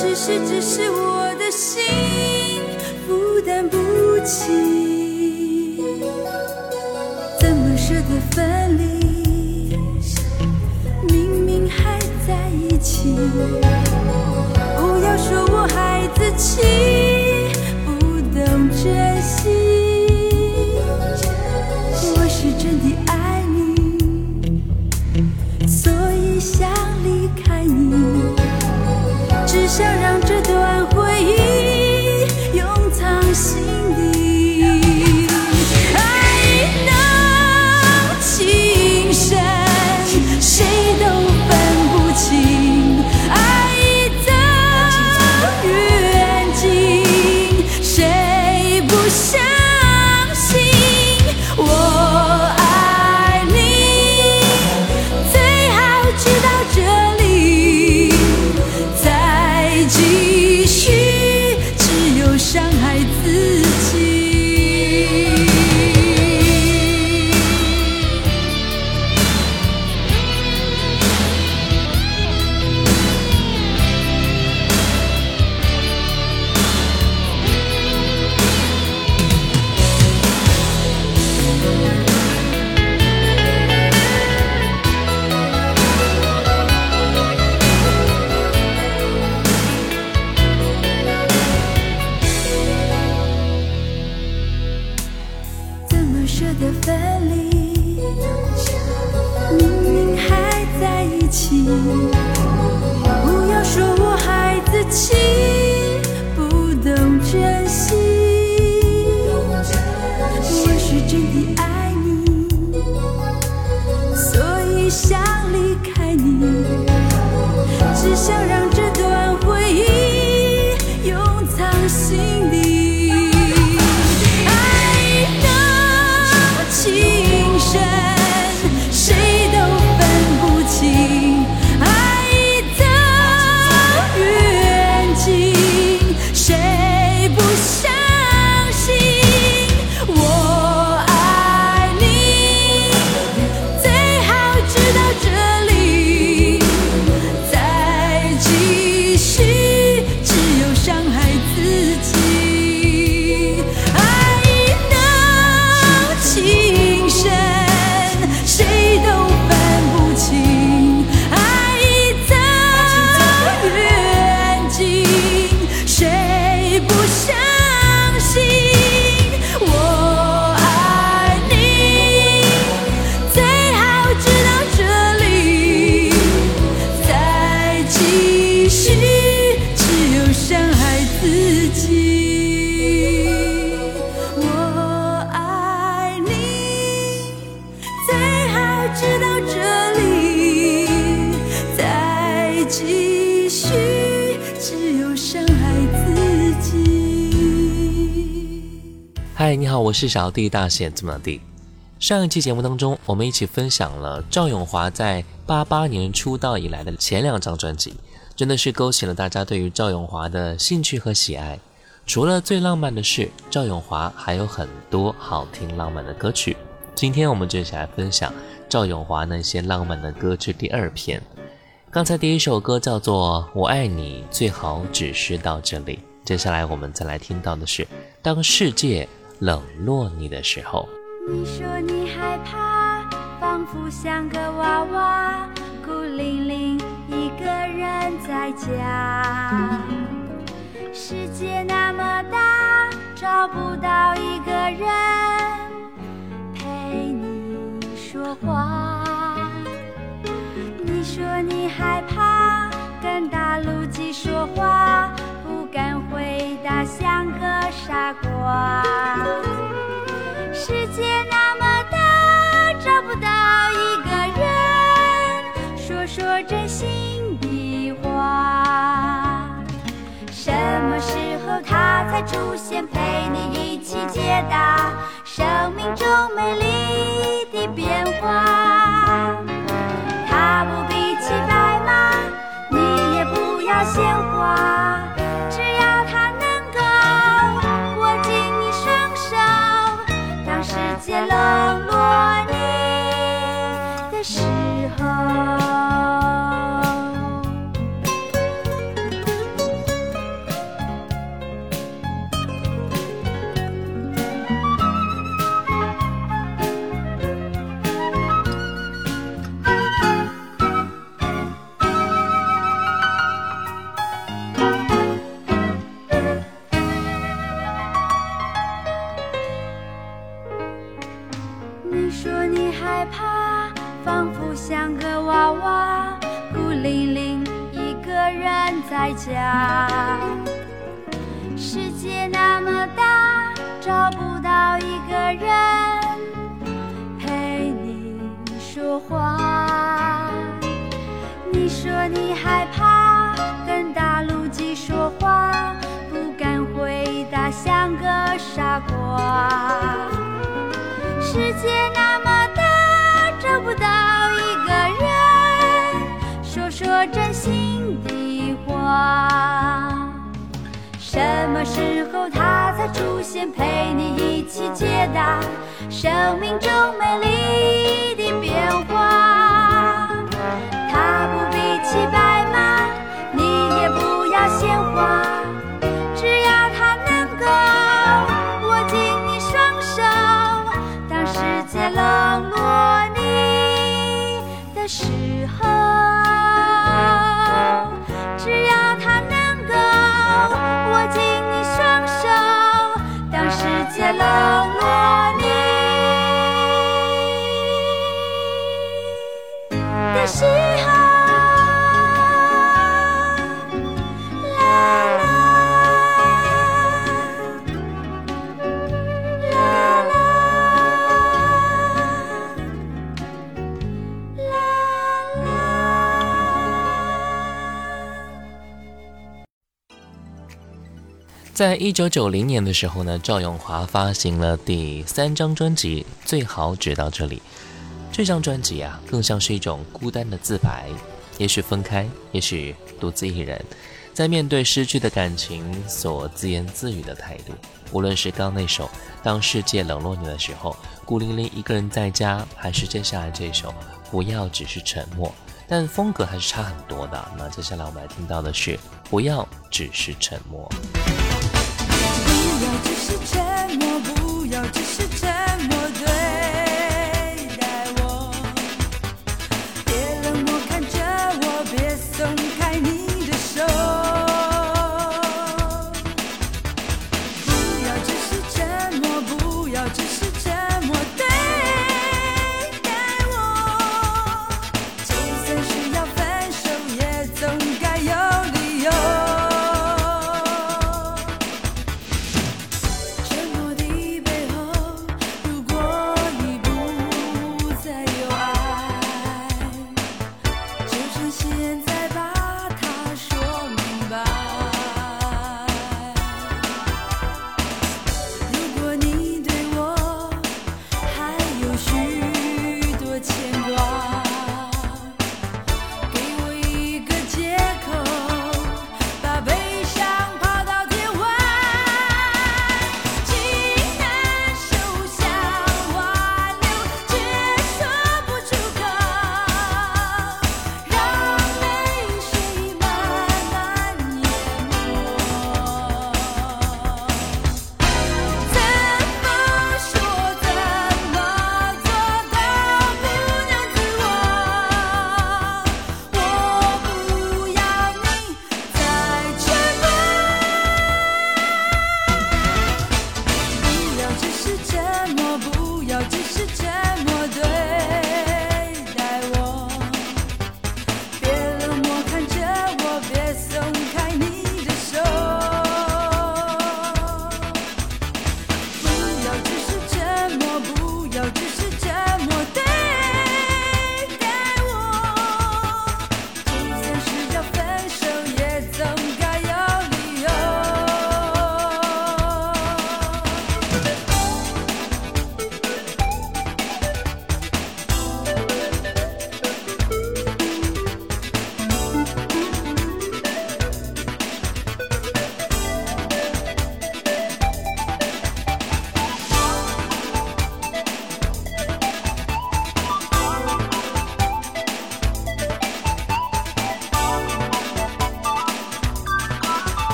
只是，只是我的心负担不起。怎么舍得分离？明明还在一起。不要说我孩子气，想让我是小弟大写字母的弟。上一期节目当中，我们一起分享了赵咏华在八八年出道以来的前两张专辑，真的是勾起了大家对于赵咏华的兴趣和喜爱。除了最浪漫的事，赵咏华还有很多好听浪漫的歌曲。今天我们就一起来分享赵咏华那些浪漫的歌曲第二篇。刚才第一首歌叫做《我爱你》，最好只是到这里。接下来我们再来听到的是《当世界冷落你的时候》。你说你害怕，仿佛像个娃娃，孤零零一个人在家。世界那么大，找不到一个人陪你说话。你说你害怕跟大陆鸡说话，回答，像个傻瓜。世界那么大，找不到一个人说说真心的话。什么时候他才出现，陪你一起解答生命中美丽的变化？他不必骑白马，你也不要鲜花，当世界冷落你的时么时候他才出现，陪你一起解答生命中美丽的变化？他不必骑白马，你也不要鲜花，只要他能够握紧你双手，当世界冷落你的时候，只要他能够握紧当世界冷落你的时候。在一九九零年的时候呢，赵咏华发行了第三张专辑《最好只到这里》。这张专辑啊，更像是一种孤单的自白，也许分开，也许独自一人，在面对失去的感情所自言自语的态度。无论是刚那首《当世界冷落你的时候》，孤零零一个人在家，还是接下来这首《不要只是沉默》，但风格还是差很多的。那接下来我们来听到的是《不要只是沉默》。不要只是沉默，不要只是沉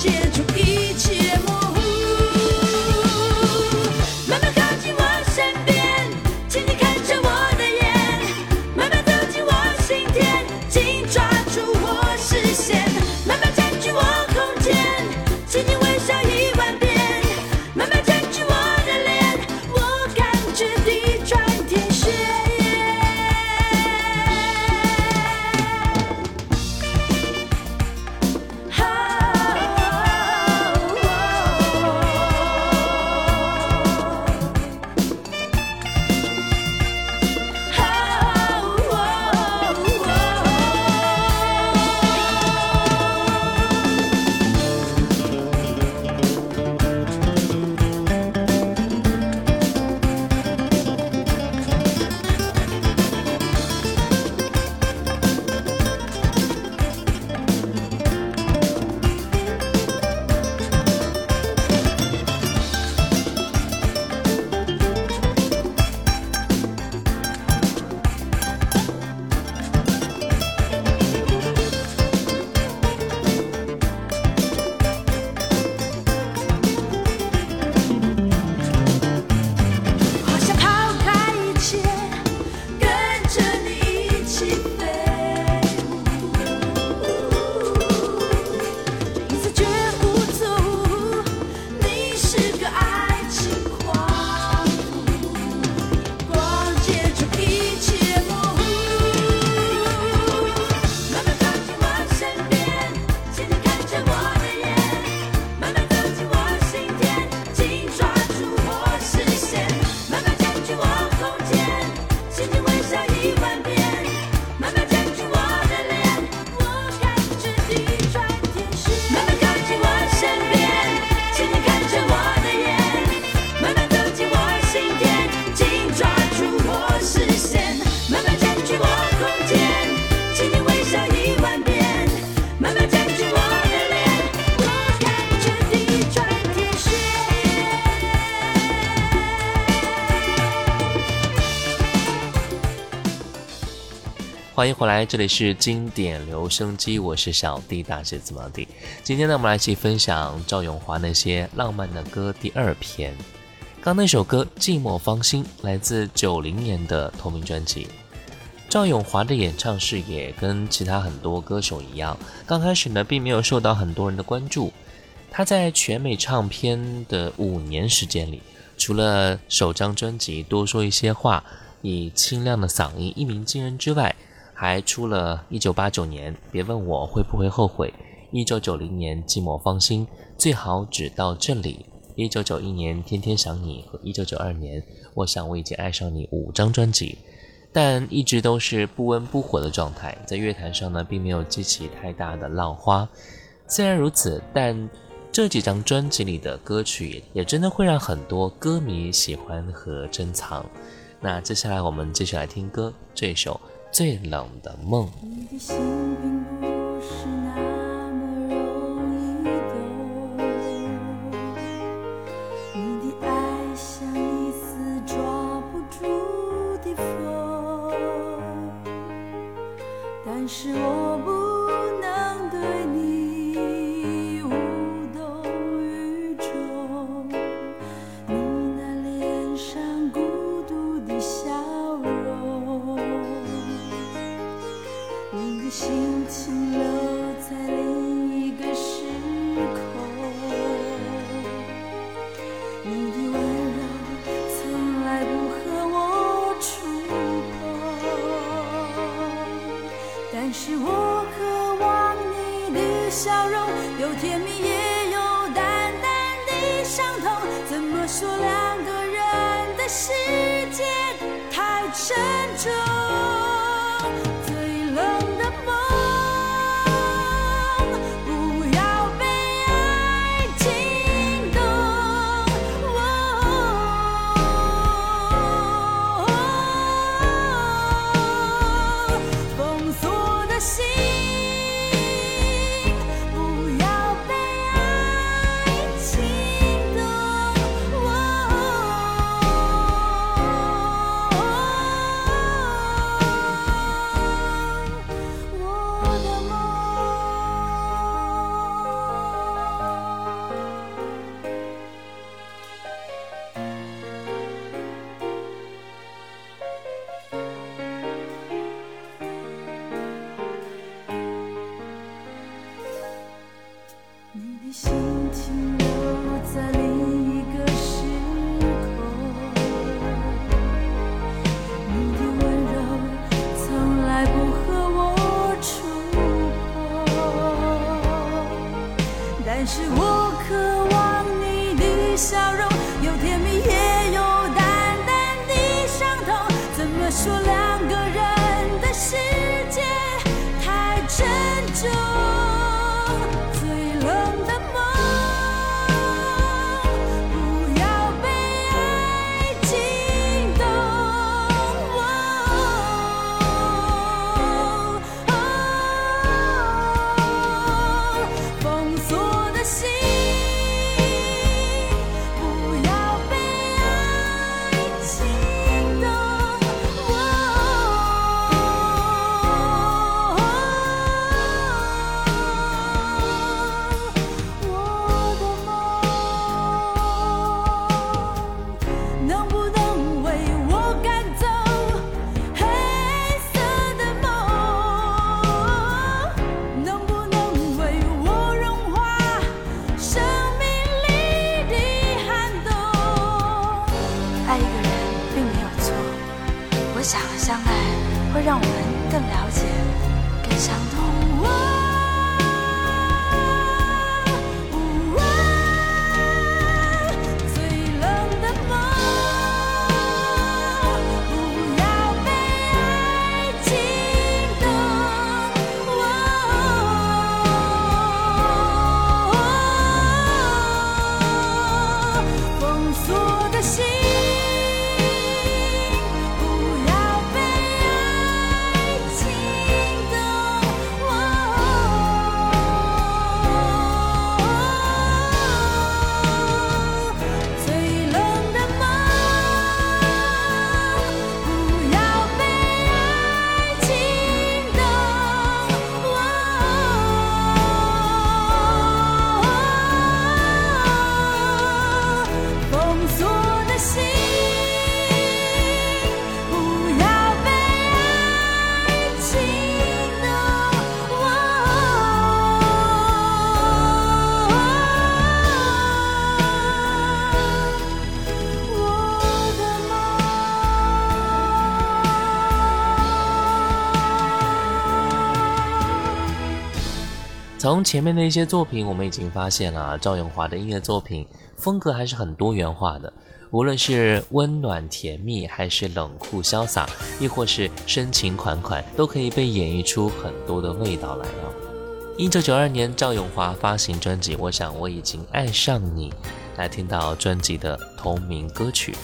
解除一切魔。欢迎回来，这里是经典留声机，我是小弟大写字母弟。今天呢，我们来一起分享赵咏华那些浪漫的歌第二篇。刚那首歌《寂寞芳心》来自九零年的同名专辑。赵咏华的演唱事业跟其他很多歌手一样，刚开始呢并没有受到很多人的关注。他在全美唱片的五年时间里，除了首张专辑《多说一些话》以清亮的嗓音一鸣惊人之外，还出了一九八九年《别问我会不会后悔》，一九九零年《寂寞芳心》，最好只到这里，一九九一年《天天想你》和一九九二年《我想我已经爱上你》五张专辑。但一直都是不温不火的状态，在乐坛上呢，并没有激起太大的浪花。虽然如此，但这几张专辑里的歌曲也真的会让很多歌迷喜欢和珍藏。那接下来我们继续来听歌，这首《最冷的梦》。留在从前面的一些作品，我们已经发现了赵咏华的音乐作品风格还是很多元化的，无论是温暖甜蜜，还是冷酷潇洒，亦或是深情款款，都可以被演绎出很多的味道来啊。一九九二年，赵咏华发行专辑《我想我已经爱上你》，来听到专辑的同名歌曲。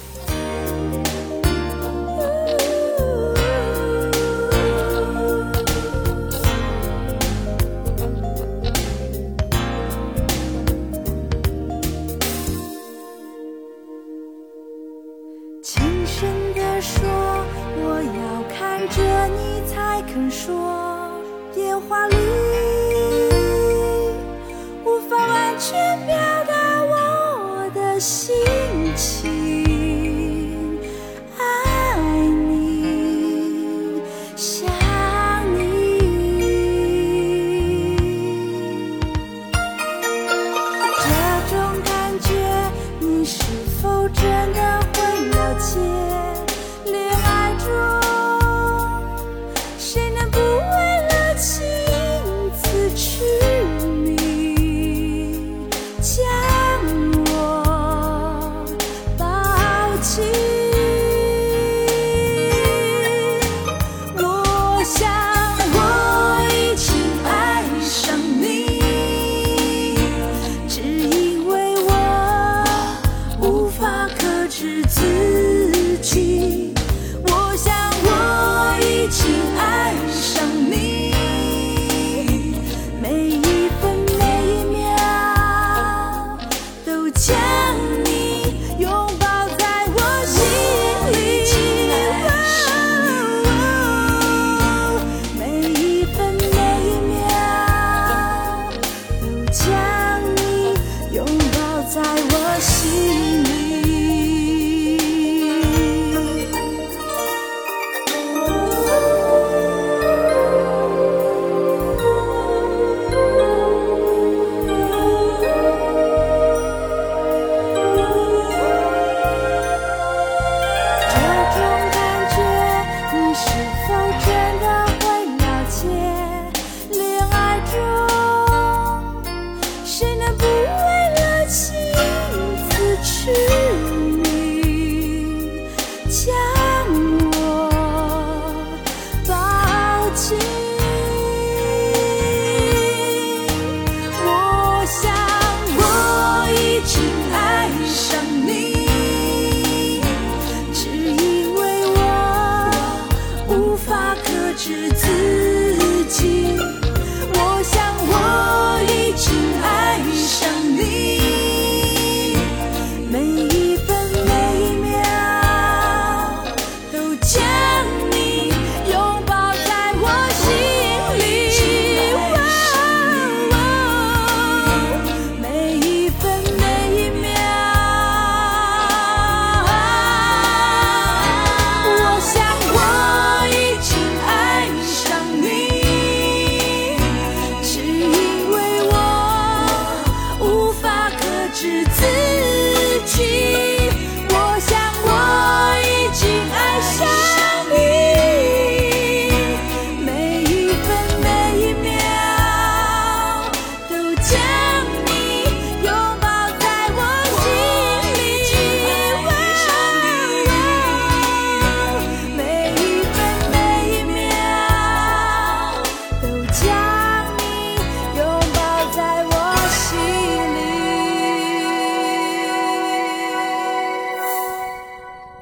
克制自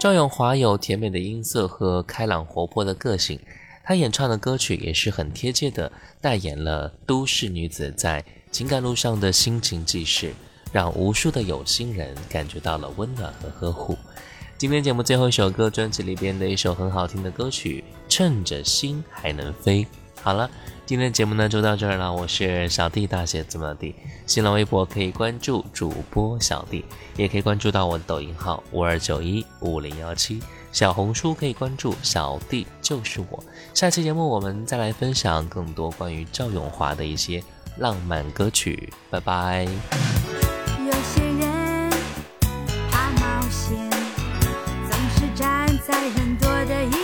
赵咏华有甜美的音色和开朗活泼的个性，她演唱的歌曲也是很贴切的，代言了都市女子在情感路上的心情记事，让无数的有心人感觉到了温暖和呵护。今天节目最后一首歌，专辑里边的一首很好听的歌曲《趁着心还能飞》。好了，今天的节目呢就到这儿了。我是小弟大写字母的弟，新浪微博可以关注主播小弟，也可以关注到我的抖音号五二九一五零幺七，小红书可以关注小弟就是我。下期节目我们再来分享更多关于赵咏华的一些浪漫歌曲。拜拜。有些人怕冒险，总是站在人多的一